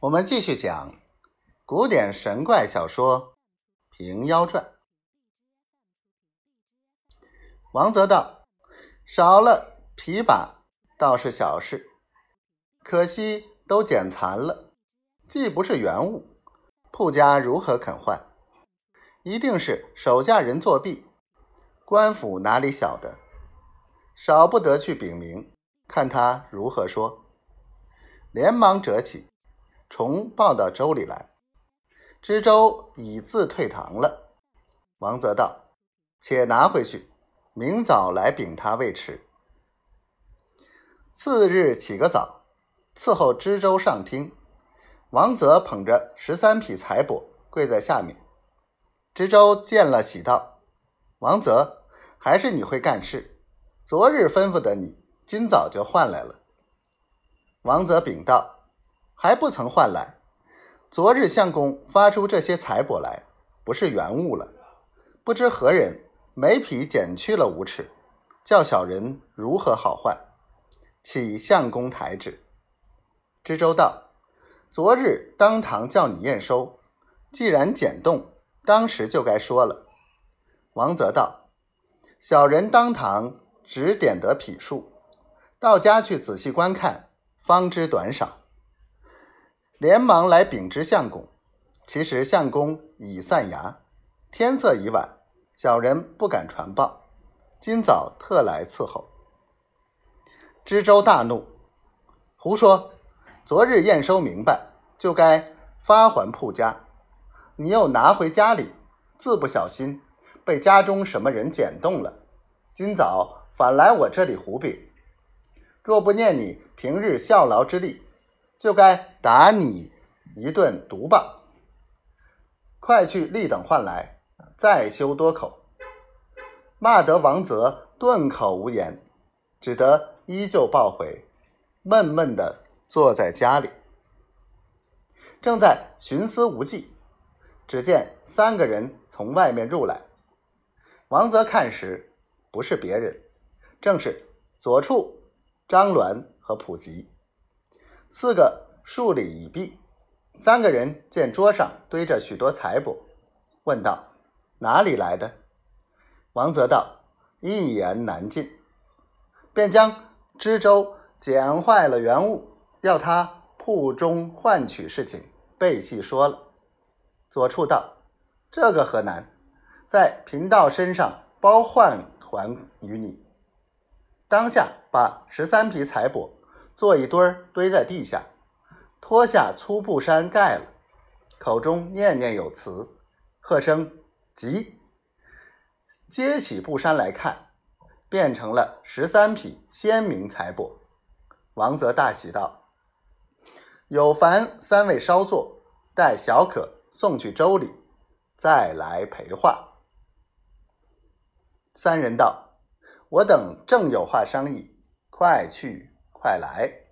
我们继续讲古典神怪小说《平妖传》。王泽道：“少了琵琶倒是小事，可惜都剪残了，既不是原物，铺家如何肯换？一定是手下人作弊，官府哪里晓得？少不得去禀明，看他如何说。”连忙折起。重报到州里来，知州已自退堂了。王泽道：“且拿回去，明早来禀他未迟。”次日起个早，伺候知州上厅。王泽捧着十三匹财帛跪在下面。知州见了，喜道：“王泽，还是你会干事。昨日吩咐的你，今早就换来了。”王泽禀道。还不曾换来。昨日相公发出这些财帛来，不是原物了。不知何人每匹减去了五尺，叫小人如何好换？启相公台旨。知州道：昨日当堂叫你验收，既然减动，当时就该说了。王泽道：小人当堂只点得匹数，到家去仔细观看，方知短少。连忙来禀知相公，其实相公已散衙，天色已晚，小人不敢传报，今早特来伺候。知州大怒，胡说！昨日验收明白，就该发还铺家，你又拿回家里，自不小心被家中什么人捡动了，今早反来我这里胡禀，若不念你平日效劳之力。就该打你一顿毒棒！快去立等换来，再休多口。骂得王泽顿口无言，只得依旧抱回，闷闷的坐在家里，正在寻思无计。只见三个人从外面入来，王泽看时，不是别人，正是左处张鸾和普吉。四个数礼已毕，三个人见桌上堆着许多财帛，问道：“哪里来的？”王泽道：“一言难尽。”便将知州捡坏了原物，要他铺中换取事情背细说了。左处道：“这个何难？在贫道身上包换还与你。”当下把十三匹财帛。做一堆儿堆在地下，脱下粗布衫盖了，口中念念有词，喝声“急”，接起布衫来看，变成了十三匹鲜明财帛。王泽大喜道：“有凡三位稍坐，待小可送去州里，再来陪话。”三人道：“我等正有话商议，快去。”快来！